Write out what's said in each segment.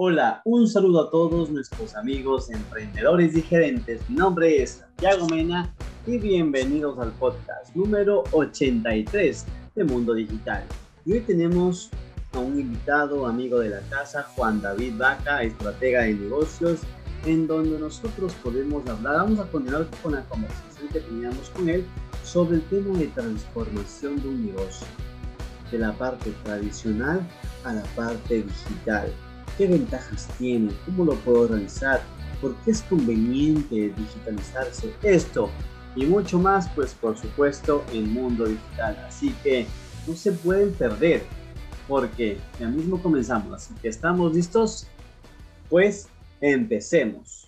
Hola, un saludo a todos nuestros amigos emprendedores y gerentes. Mi nombre es Santiago Mena y bienvenidos al podcast número 83 de Mundo Digital. Y hoy tenemos a un invitado, amigo de la casa, Juan David Vaca, estratega de negocios, en donde nosotros podemos hablar. Vamos a continuar con la conversación que teníamos con él sobre el tema de transformación de un negocio, de la parte tradicional a la parte digital ¿Qué ventajas tiene? ¿Cómo lo puedo realizar? ¿Por qué es conveniente digitalizarse? Esto y mucho más, pues por supuesto, en Mundo Digital. Así que no se pueden perder, porque ya mismo comenzamos. Así que estamos listos. Pues empecemos.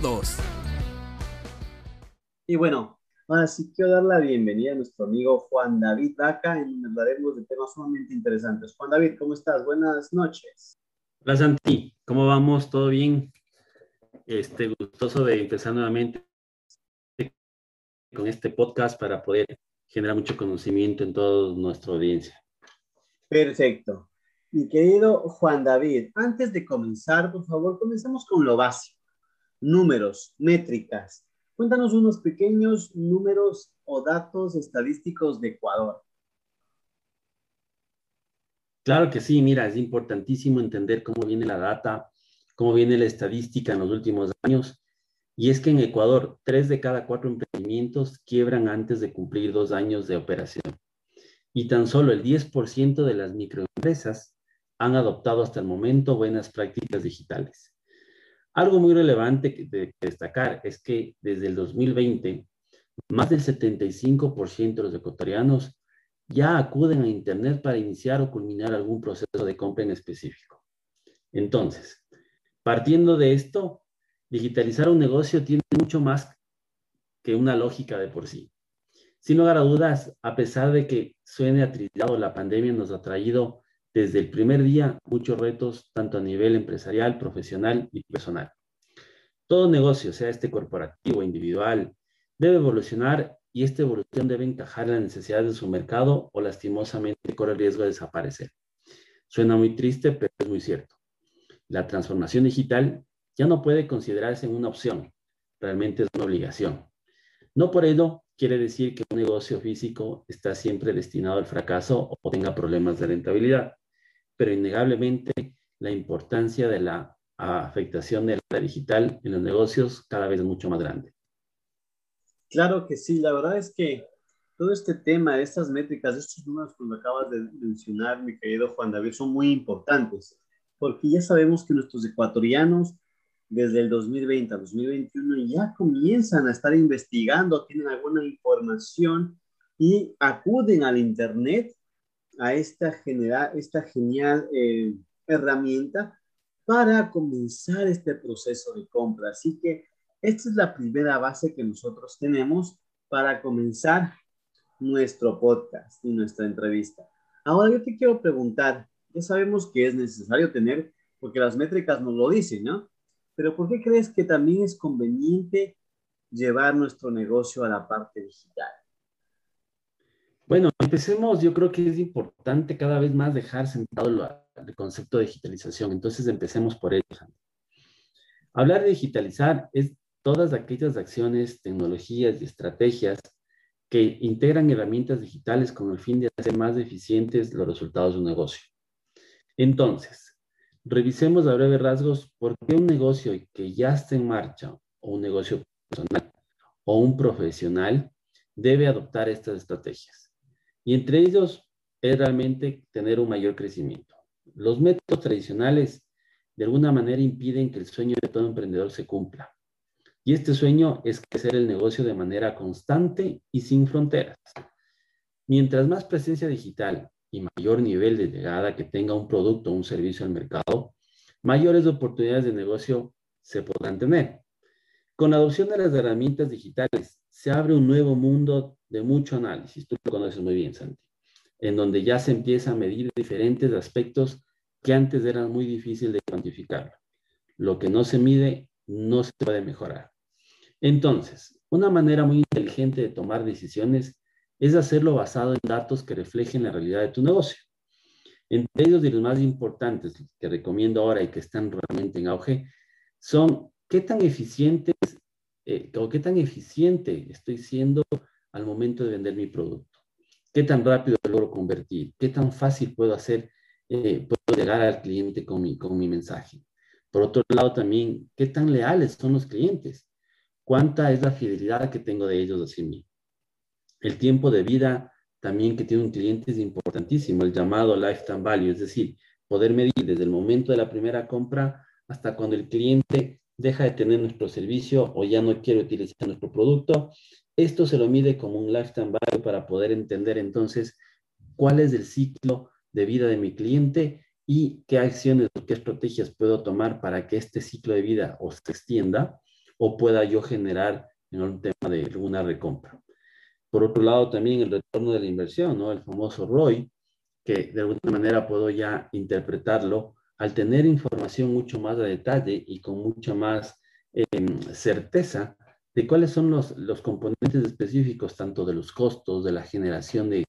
todos. Y bueno, ahora sí quiero dar la bienvenida a nuestro amigo Juan David Daca, en donde hablaremos de temas sumamente interesantes. Juan David, ¿cómo estás? Buenas noches. Hola Santi, ¿cómo vamos? ¿Todo bien? Este, gustoso de empezar nuevamente con este podcast para poder generar mucho conocimiento en toda nuestra audiencia. Perfecto. Mi querido Juan David, antes de comenzar, por favor, comencemos con lo básico números, métricas. Cuéntanos unos pequeños números o datos estadísticos de Ecuador. Claro que sí, mira, es importantísimo entender cómo viene la data, cómo viene la estadística en los últimos años. Y es que en Ecuador, tres de cada cuatro emprendimientos quiebran antes de cumplir dos años de operación. Y tan solo el 10% de las microempresas han adoptado hasta el momento buenas prácticas digitales. Algo muy relevante de destacar es que desde el 2020, más del 75% de los ecuatorianos ya acuden a Internet para iniciar o culminar algún proceso de compra en específico. Entonces, partiendo de esto, digitalizar un negocio tiene mucho más que una lógica de por sí. Sin lugar a dudas, a pesar de que suene atrillado, la pandemia nos ha traído desde el primer día muchos retos, tanto a nivel empresarial, profesional y personal. Todo negocio, sea este corporativo o individual, debe evolucionar y esta evolución debe encajar en las necesidades de su mercado o lastimosamente corre el riesgo de desaparecer. Suena muy triste, pero es muy cierto. La transformación digital ya no puede considerarse una opción, realmente es una obligación. No por ello quiere decir que un negocio físico está siempre destinado al fracaso o tenga problemas de rentabilidad pero innegablemente la importancia de la afectación de la digital en los negocios cada vez es mucho más grande. Claro que sí, la verdad es que todo este tema, estas métricas, estos números que acabas de mencionar, mi querido Juan David, son muy importantes, porque ya sabemos que nuestros ecuatorianos desde el 2020 a 2021 ya comienzan a estar investigando, tienen alguna información y acuden al Internet a esta, general, esta genial eh, herramienta para comenzar este proceso de compra. Así que esta es la primera base que nosotros tenemos para comenzar nuestro podcast y nuestra entrevista. Ahora yo te quiero preguntar, ya sabemos que es necesario tener, porque las métricas nos lo dicen, ¿no? Pero ¿por qué crees que también es conveniente llevar nuestro negocio a la parte digital? Bueno, empecemos, yo creo que es importante cada vez más dejar sentado el concepto de digitalización, entonces empecemos por ello. Hablar de digitalizar es todas aquellas acciones, tecnologías y estrategias que integran herramientas digitales con el fin de hacer más eficientes los resultados de un negocio. Entonces, revisemos a breve rasgos por qué un negocio que ya está en marcha o un negocio personal o un profesional debe adoptar estas estrategias. Y entre ellos es realmente tener un mayor crecimiento. Los métodos tradicionales de alguna manera impiden que el sueño de todo emprendedor se cumpla. Y este sueño es crecer el negocio de manera constante y sin fronteras. Mientras más presencia digital y mayor nivel de llegada que tenga un producto o un servicio al mercado, mayores oportunidades de negocio se podrán tener. Con la adopción de las herramientas digitales, se abre un nuevo mundo de mucho análisis. Tú lo conoces muy bien, Santi, en donde ya se empieza a medir diferentes aspectos que antes eran muy difíciles de cuantificar. Lo que no se mide no se puede mejorar. Entonces, una manera muy inteligente de tomar decisiones es hacerlo basado en datos que reflejen la realidad de tu negocio. Entre ellos, de los más importantes que recomiendo ahora y que están realmente en auge, son qué tan eficientes eh, o qué tan eficiente estoy siendo al momento de vender mi producto. Qué tan rápido logro convertir, qué tan fácil puedo hacer, eh, puedo llegar al cliente con mi, con mi mensaje. Por otro lado, también, qué tan leales son los clientes, cuánta es la fidelidad que tengo de ellos hacia mí. El tiempo de vida también que tiene un cliente es importantísimo, el llamado lifetime value, es decir, poder medir desde el momento de la primera compra hasta cuando el cliente deja de tener nuestro servicio o ya no quiere utilizar nuestro producto. Esto se lo mide como un lifetime value para poder entender entonces cuál es el ciclo de vida de mi cliente y qué acciones o qué estrategias puedo tomar para que este ciclo de vida o se extienda o pueda yo generar en un tema de alguna recompra. Por otro lado, también el retorno de la inversión, ¿no? El famoso ROI, que de alguna manera puedo ya interpretarlo al tener información mucho más a detalle y con mucha más em, certeza de cuáles son los, los, componentes específicos, tanto de los costos, de la generación de,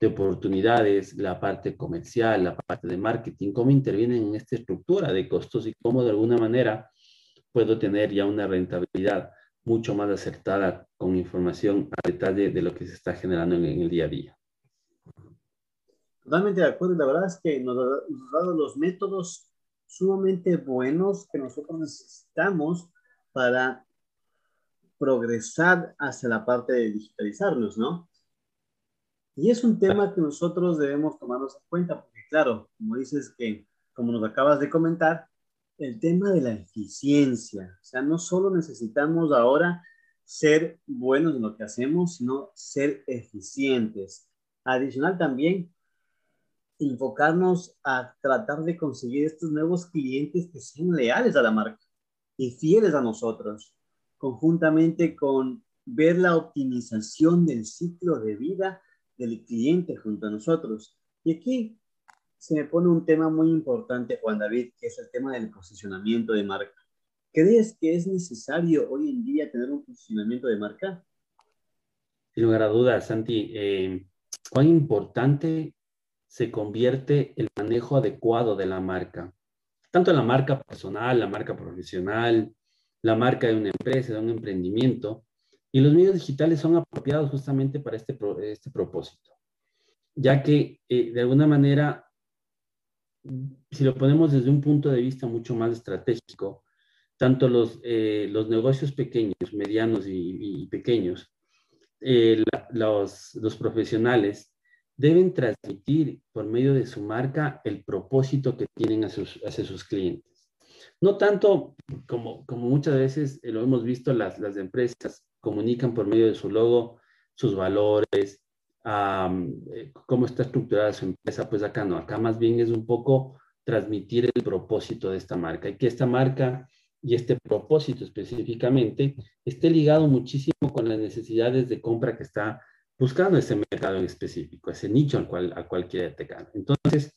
de, oportunidades, la parte comercial, la parte de marketing, cómo intervienen en esta estructura de costos y cómo de alguna manera puedo tener ya una rentabilidad mucho más acertada con información a detalle de lo que se está generando en el día a día. Totalmente de acuerdo. La verdad es que nos ha, dado los métodos sumamente buenos que nosotros necesitamos para progresar hacia la parte de digitalizarnos, ¿no? Y es un tema que nosotros debemos tomarnos en cuenta, porque claro, como dices que, como nos acabas de comentar, el tema de la eficiencia, o sea, no solo necesitamos ahora ser buenos en lo que hacemos, sino ser eficientes. Adicional también, enfocarnos a tratar de conseguir estos nuevos clientes que sean leales a la marca y fieles a nosotros, conjuntamente con ver la optimización del ciclo de vida del cliente junto a nosotros. Y aquí se me pone un tema muy importante, Juan David, que es el tema del posicionamiento de marca. ¿Crees que es necesario hoy en día tener un posicionamiento de marca? Sin lugar a dudas, Santi. Eh, ¿Cuán importante se convierte el manejo adecuado de la marca. Tanto la marca personal, la marca profesional, la marca de una empresa, de un emprendimiento. Y los medios digitales son apropiados justamente para este, este propósito, ya que eh, de alguna manera, si lo ponemos desde un punto de vista mucho más estratégico, tanto los, eh, los negocios pequeños, medianos y, pequeños, eh, los, los profesionales deben transmitir por medio de su marca el propósito que tienen hacia sus, clientes. No tanto como, como muchas veces lo hemos visto, las, las empresas comunican por medio de su logo sus valores, eh, cómo está estructurada su empresa, pues acá no, acá más bien es un poco transmitir el propósito de esta marca y que esta marca y este propósito específicamente esté ligado muchísimo con las necesidades de compra que está buscando ese mercado en específico, ese nicho al cual, al cual quiere atacar. Entonces,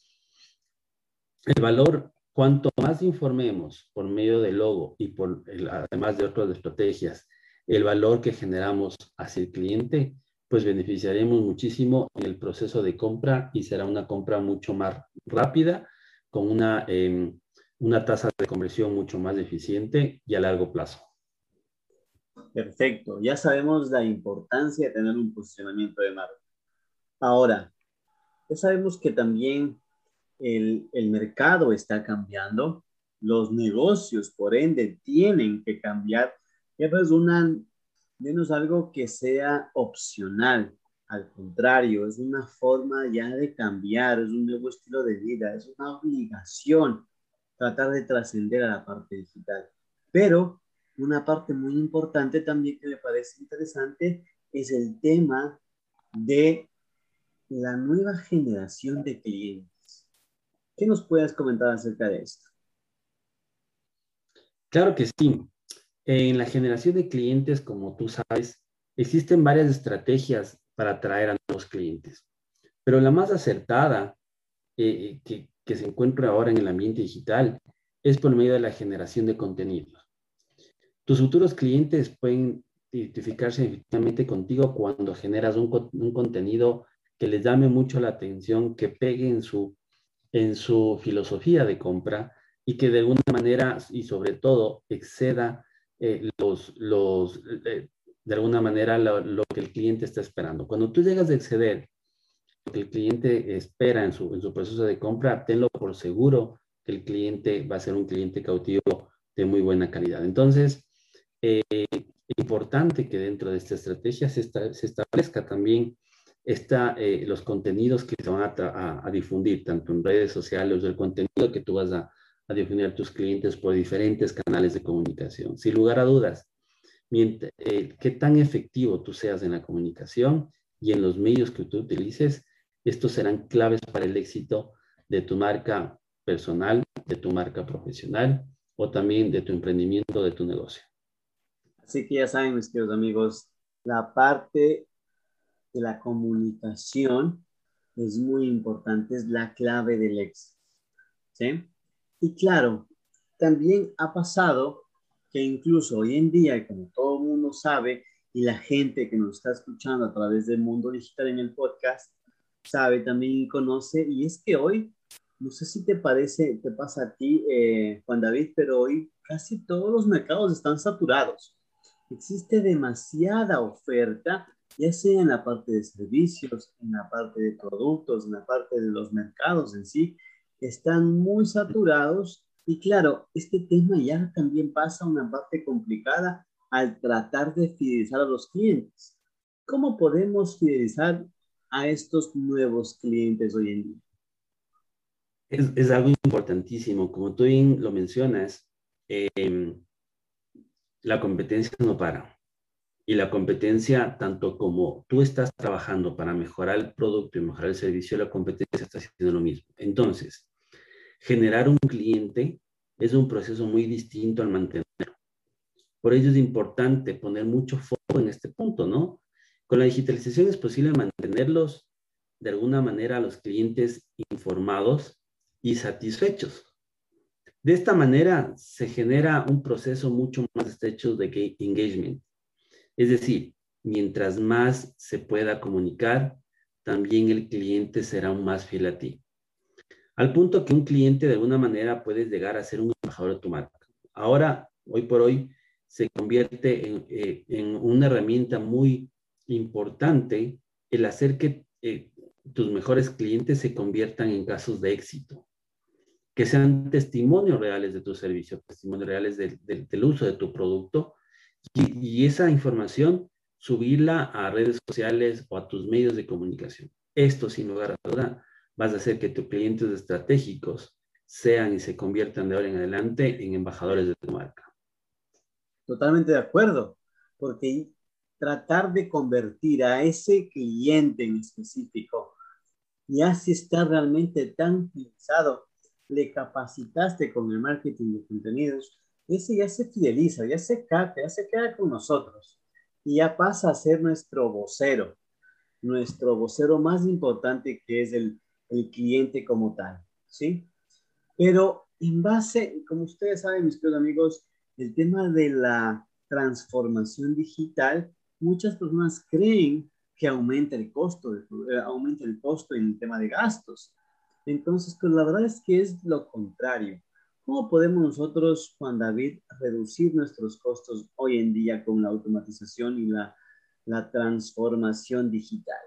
el valor, cuanto más informemos por medio del logo y por además de otras estrategias, el valor que generamos hacia el cliente, pues beneficiaremos muchísimo en el proceso de compra y será una compra mucho más rápida, con una, em, una tasa de conversión mucho más eficiente y a largo plazo. Perfecto, ya sabemos la importancia de tener un posicionamiento de marca. Ahora, ya sabemos que también el, mercado está cambiando, los negocios, por ende, tienen que cambiar. Ya no es, una, no es algo que sea opcional, al contrario, es una forma ya de cambiar, es un nuevo estilo de vida, es una obligación tratar de trascender a la parte digital. Pero una parte muy importante también que me parece interesante es el tema de la nueva generación de clientes. ¿Qué nos puedes comentar acerca de esto? Claro que sí. En la generación de clientes, como tú sabes, existen varias estrategias para atraer a nuevos clientes, pero la más acertada eh, que, que se encuentra ahora en el ambiente digital es por medio de la generación de contenidos. Tus futuros clientes pueden identificarse efectivamente contigo cuando generas un, un, contenido que les llame mucho la atención, que pegue en su, en su filosofía de compra y que de alguna manera y sobre todo exceda eh, los, los, eh, de alguna manera lo, lo, que el cliente está esperando. Cuando tú llegas a exceder lo que el cliente espera en su, en su proceso de compra, tenlo por seguro que el cliente va a ser un cliente cautivo de muy buena calidad. Entonces, eh, importante que dentro de esta estrategia se, esta, se establezca también esta, eh, los contenidos que se van a, a, a, difundir, tanto en redes sociales el contenido que tú vas a, a, difundir a tus clientes por diferentes canales de comunicación. Sin lugar a dudas, mientras, eh, qué tan efectivo tú seas en la comunicación y en los medios que tú utilices, estos serán claves para el éxito de tu marca personal, de tu marca profesional o también de tu emprendimiento, de tu negocio. Así que ya saben, mis queridos amigos, la parte de la comunicación es muy importante, es la clave del éxito. ¿sí? Y claro, también ha pasado que incluso hoy en día, como todo el mundo sabe, y la gente que nos está escuchando a través del mundo digital en el podcast, sabe también y conoce, y es que hoy, no sé si te parece, te pasa a ti, eh, Juan David, pero hoy casi todos los mercados están saturados existe demasiada oferta, ya sea en la parte de servicios, en la parte de productos, en la parte de los mercados en sí, están muy saturados y claro, este tema ya también pasa una parte complicada al tratar de fidelizar a los clientes. ¿Cómo podemos fidelizar a estos nuevos clientes hoy en día? Es, es algo importantísimo, como tú bien lo mencionas. Eh, la competencia no para. Y la competencia, tanto como tú estás trabajando para mejorar el producto y mejorar el servicio, la competencia está haciendo lo mismo. Entonces, generar un cliente es un proceso muy distinto al mantenerlo. Por ello es importante poner mucho foco en este punto, ¿no? Con la digitalización es posible mantenerlos de alguna manera a los clientes informados y satisfechos. De esta manera se genera un proceso mucho más estrecho de engagement. Es decir, mientras más se pueda comunicar, también el cliente será más fiel a ti. Al punto que un cliente de alguna manera puede llegar a ser un embajador de tu marca. Ahora, hoy por hoy, se convierte en, eh, en una herramienta muy importante el hacer que eh, tus mejores clientes se conviertan en casos de éxito que sean testimonios reales de tu servicio, testimonios reales de, de, del uso de tu producto y, y, esa información subirla a redes sociales o a tus medios de comunicación. Esto, sin lugar a duda, vas a hacer que tus clientes estratégicos sean y se conviertan de ahora en adelante en embajadores de tu marca. Totalmente de acuerdo, porque tratar de convertir a ese cliente en específico, ya si está realmente tan utilizado le capacitaste con el marketing de contenidos, ese ya se fideliza, ya se capta, ya se queda con nosotros y ya pasa a ser nuestro vocero, nuestro vocero más importante que es el, el cliente como tal, ¿sí? Pero en base, como ustedes saben, mis queridos amigos, el tema de la transformación digital, muchas personas creen que aumenta el costo, eh, aumenta el costo en el tema de gastos. Entonces, pues la verdad es que es lo contrario. ¿Cómo podemos nosotros, Juan David, reducir nuestros costos hoy en día con la automatización y la, la transformación digital?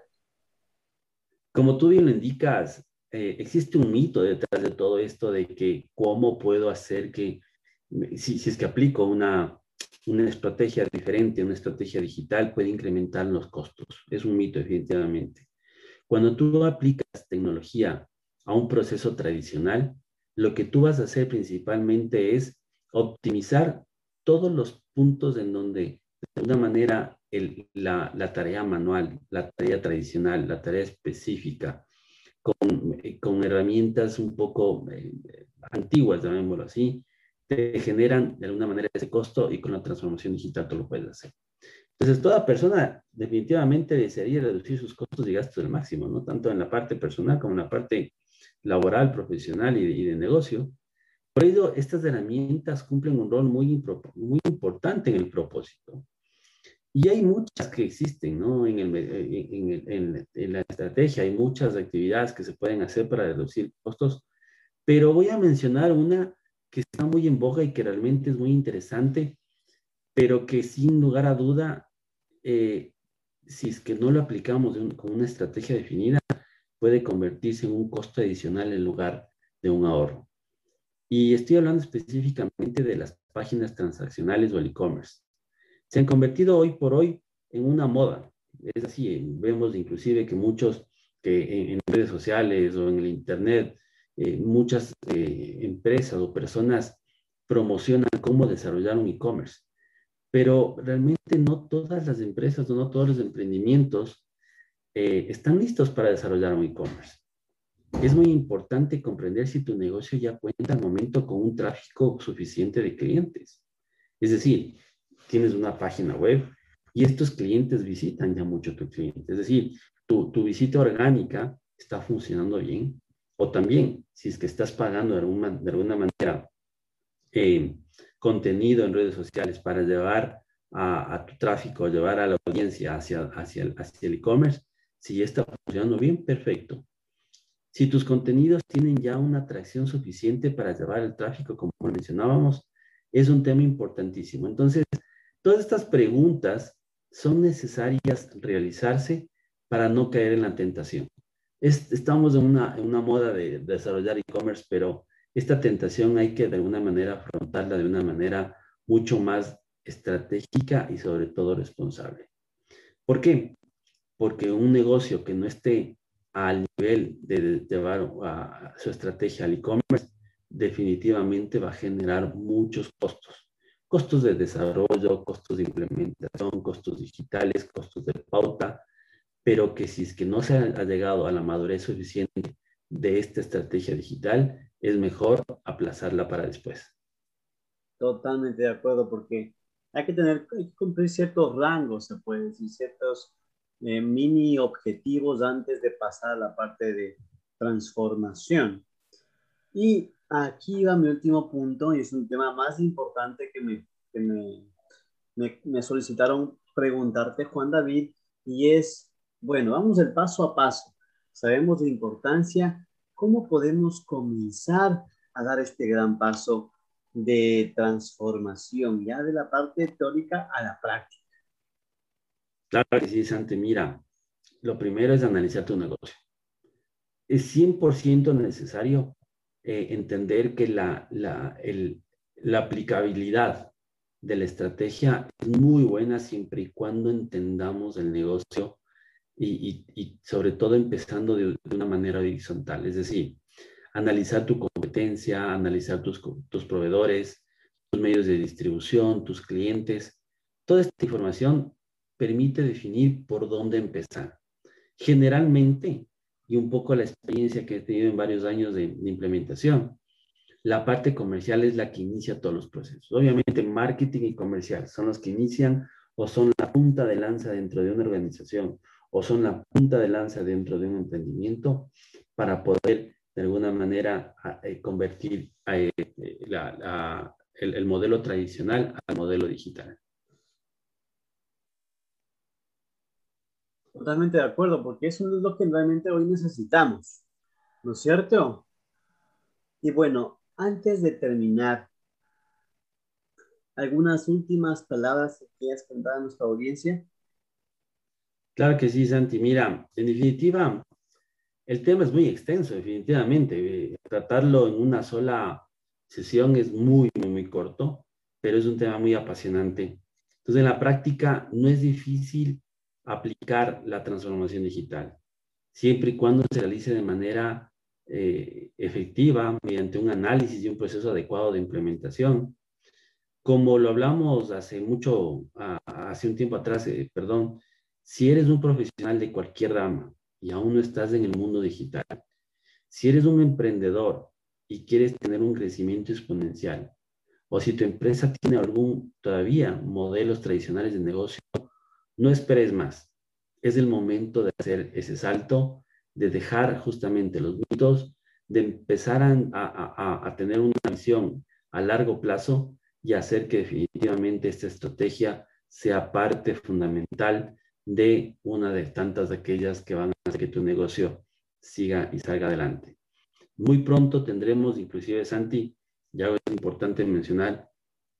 Como tú bien lo indicas, eh, existe un mito detrás de todo esto de que cómo puedo hacer que, si, si es que aplico una, una estrategia diferente, una estrategia digital, puede incrementar los costos. Es un mito, definitivamente. Cuando tú aplicas tecnología a un proceso tradicional, lo que tú vas a hacer principalmente es optimizar todos los puntos en donde, de alguna manera, la, tarea manual, la tarea tradicional, la tarea específica, con, con herramientas un poco eh, antiguas, llamémoslo así, te generan de alguna manera ese costo y con la transformación digital tú lo puedes hacer. Entonces, toda persona definitivamente desearía reducir sus costos y gastos al máximo, ¿no? Tanto en la parte personal como en la parte laboral, profesional y de, negocio. Por ello, estas herramientas cumplen un rol muy, muy importante en el propósito. Y hay muchas que existen, ¿no? En, el, en, en, la estrategia hay muchas actividades que se pueden hacer para reducir costos, pero voy a mencionar una que está muy en boga y que realmente es muy interesante, pero que sin lugar a duda, eh, si es que no lo aplicamos con una estrategia definida, puede convertirse en un costo adicional en lugar de un ahorro. Y estoy hablando específicamente de las páginas transaccionales o el e-commerce. Se han convertido hoy por hoy en una moda. Es así, vemos inclusive que muchos que en, redes sociales o en el Internet, eh, muchas eh, empresas o personas promocionan cómo desarrollar un e-commerce. Pero realmente no todas las empresas o no todos los emprendimientos eh, están listos para desarrollar un e-commerce. Es muy importante comprender si tu negocio ya cuenta al momento con un tráfico suficiente de clientes. Es decir, tienes una página web y estos clientes visitan ya mucho tu cliente. Es decir, tu, visita orgánica está funcionando bien. O también, si es que estás pagando de alguna, de alguna manera eh, contenido en redes sociales para llevar a, tu tráfico, llevar a la audiencia hacia, hacia el e-commerce, si ya está funcionando bien, perfecto. Si tus contenidos tienen ya una atracción suficiente para llevar el tráfico, como mencionábamos, es un tema importantísimo. Entonces, todas estas preguntas son necesarias realizarse para no caer en la tentación. estamos en una, una moda de, de desarrollar e-commerce, pero esta tentación hay que de alguna manera afrontarla de una manera mucho más estratégica y sobre todo responsable. ¿Por qué? Porque un negocio que no esté al nivel de llevar a su estrategia al e-commerce, definitivamente va a generar muchos costos. Costos de desarrollo, costos de implementación, costos digitales, costos de pauta, pero que si es que no se ha llegado a la madurez suficiente de esta estrategia digital, es mejor aplazarla para después. Totalmente de acuerdo, porque hay que tener, hay que cumplir ciertos rangos, se puede decir, ciertos eh, mini objetivos antes de pasar a la parte de transformación. Y aquí va mi último punto y es un tema más importante que me, que me, me, solicitaron preguntarte, Juan David, y es, bueno, vamos el paso a paso. Sabemos la importancia, ¿cómo podemos comenzar a dar este gran paso de transformación, ya de la parte teórica a la práctica? Claro sí, Santi. Mira, lo primero es analizar tu negocio. Es 100% necesario eh, entender que la, la, la aplicabilidad de la estrategia es muy buena siempre y cuando entendamos el negocio y, y, sobre todo empezando de, de, una manera horizontal, es decir, analizar tu competencia, analizar tus, tus proveedores, tus medios de distribución, tus clientes. Toda esta información permite definir por dónde empezar. Generalmente, y un poco la experiencia que he tenido en varios años de, implementación, la parte comercial es la que inicia todos los procesos. Obviamente, marketing y comercial son los que inician o son la punta de lanza dentro de una organización o son la punta de lanza dentro de un emprendimiento para poder de alguna manera eh, convertir eh, el modelo tradicional al modelo digital. Totalmente de acuerdo, porque eso es lo que realmente hoy necesitamos, ¿no es cierto? Y bueno, antes de terminar, ¿algunas últimas palabras que quieras contar a nuestra audiencia? Claro que sí, Santi. Mira, en definitiva, el tema es muy extenso, definitivamente. Tratarlo en una sola sesión es muy, muy, muy corto, pero es un tema muy apasionante. Entonces, en la práctica no es difícil aplicar la transformación digital, siempre y cuando se realice de manera eh, efectiva mediante un análisis y un proceso adecuado de implementación. Como lo hablamos hace mucho, hace un tiempo atrás, eh, perdón, si eres un profesional de cualquier rama y aún no estás en el mundo digital, si eres un emprendedor y quieres tener un crecimiento exponencial, o si tu empresa tiene algún todavía modelos tradicionales de negocio, no esperes más. Es el momento de hacer ese salto, de dejar justamente los mitos, de empezar a, a tener una visión a largo plazo y hacer que definitivamente esta estrategia sea parte fundamental de una de tantas de aquellas que van a hacer que tu negocio siga y salga adelante. Muy pronto tendremos, inclusive Santi, ya es importante mencionar,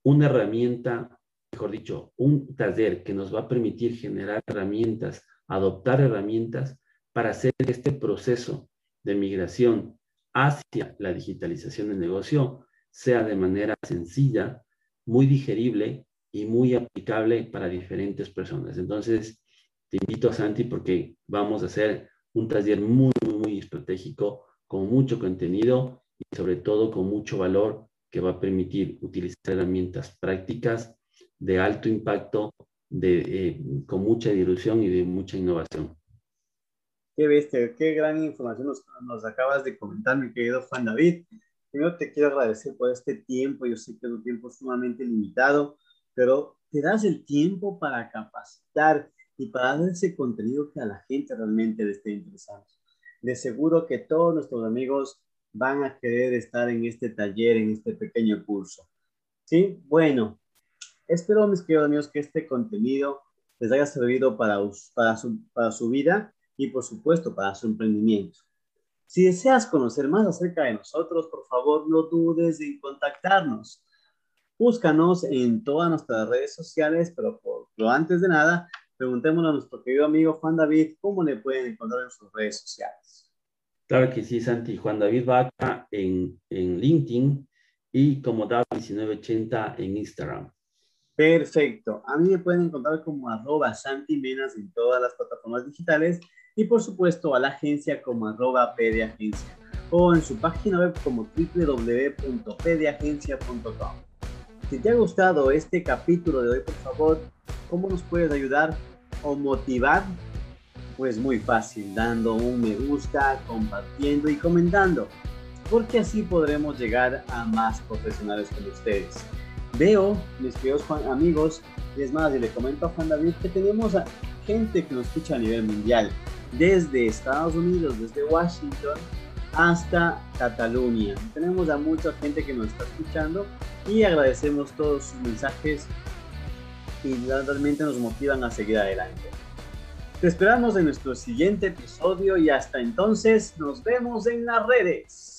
una herramienta, mejor dicho, un taller que nos va a permitir generar herramientas, adoptar herramientas para hacer este proceso de migración hacia la digitalización del negocio sea de manera sencilla, muy digerible y muy aplicable para diferentes personas. Entonces, te invito a Santi porque vamos a hacer un taller muy, muy estratégico, con mucho contenido y sobre todo con mucho valor que va a permitir utilizar herramientas prácticas de alto impacto, de, eh, con mucha dilución y de mucha innovación. Qué bestia, qué gran información nos, nos acabas de comentar, mi querido Juan David. Primero te quiero agradecer por este tiempo. Yo sé que es un tiempo sumamente limitado, pero te das el tiempo para capacitar y para dar ese contenido que a la gente realmente le esté interesando. De seguro que todos nuestros amigos van a querer estar en este taller, en este pequeño curso. ¿Sí? Bueno, espero, mis queridos amigos, que este contenido les haya servido para, para, su, para su vida y, por supuesto, para su emprendimiento. Si deseas conocer más acerca de nosotros, por favor, no dudes en contactarnos. Búscanos en todas nuestras redes sociales, pero por lo antes de nada, preguntémosle a nuestro querido amigo Juan David cómo le pueden encontrar en sus redes sociales. Claro que sí, Santi. Juan David Vaca en, en LinkedIn y como David1980 en Instagram. Perfecto. A mí me pueden encontrar como arroba Santi Menas en todas las plataformas digitales y por supuesto a la agencia como arroba pediagencia o en su página web como www.pediagencia.com. Si te ha gustado este capítulo de hoy, por favor, ¿cómo nos puedes ayudar o motivar? Pues muy fácil, dando un me gusta, compartiendo y comentando, porque así podremos llegar a más profesionales como ustedes. Veo, mis queridos amigos, y es más, y le comento a Juan David que tenemos a gente que nos escucha a nivel mundial, desde Estados Unidos, desde Washington, hasta Cataluña. Tenemos a mucha gente que nos está escuchando y agradecemos todos sus mensajes y realmente nos motivan a seguir adelante. Te esperamos en nuestro siguiente episodio y hasta entonces nos vemos en las redes.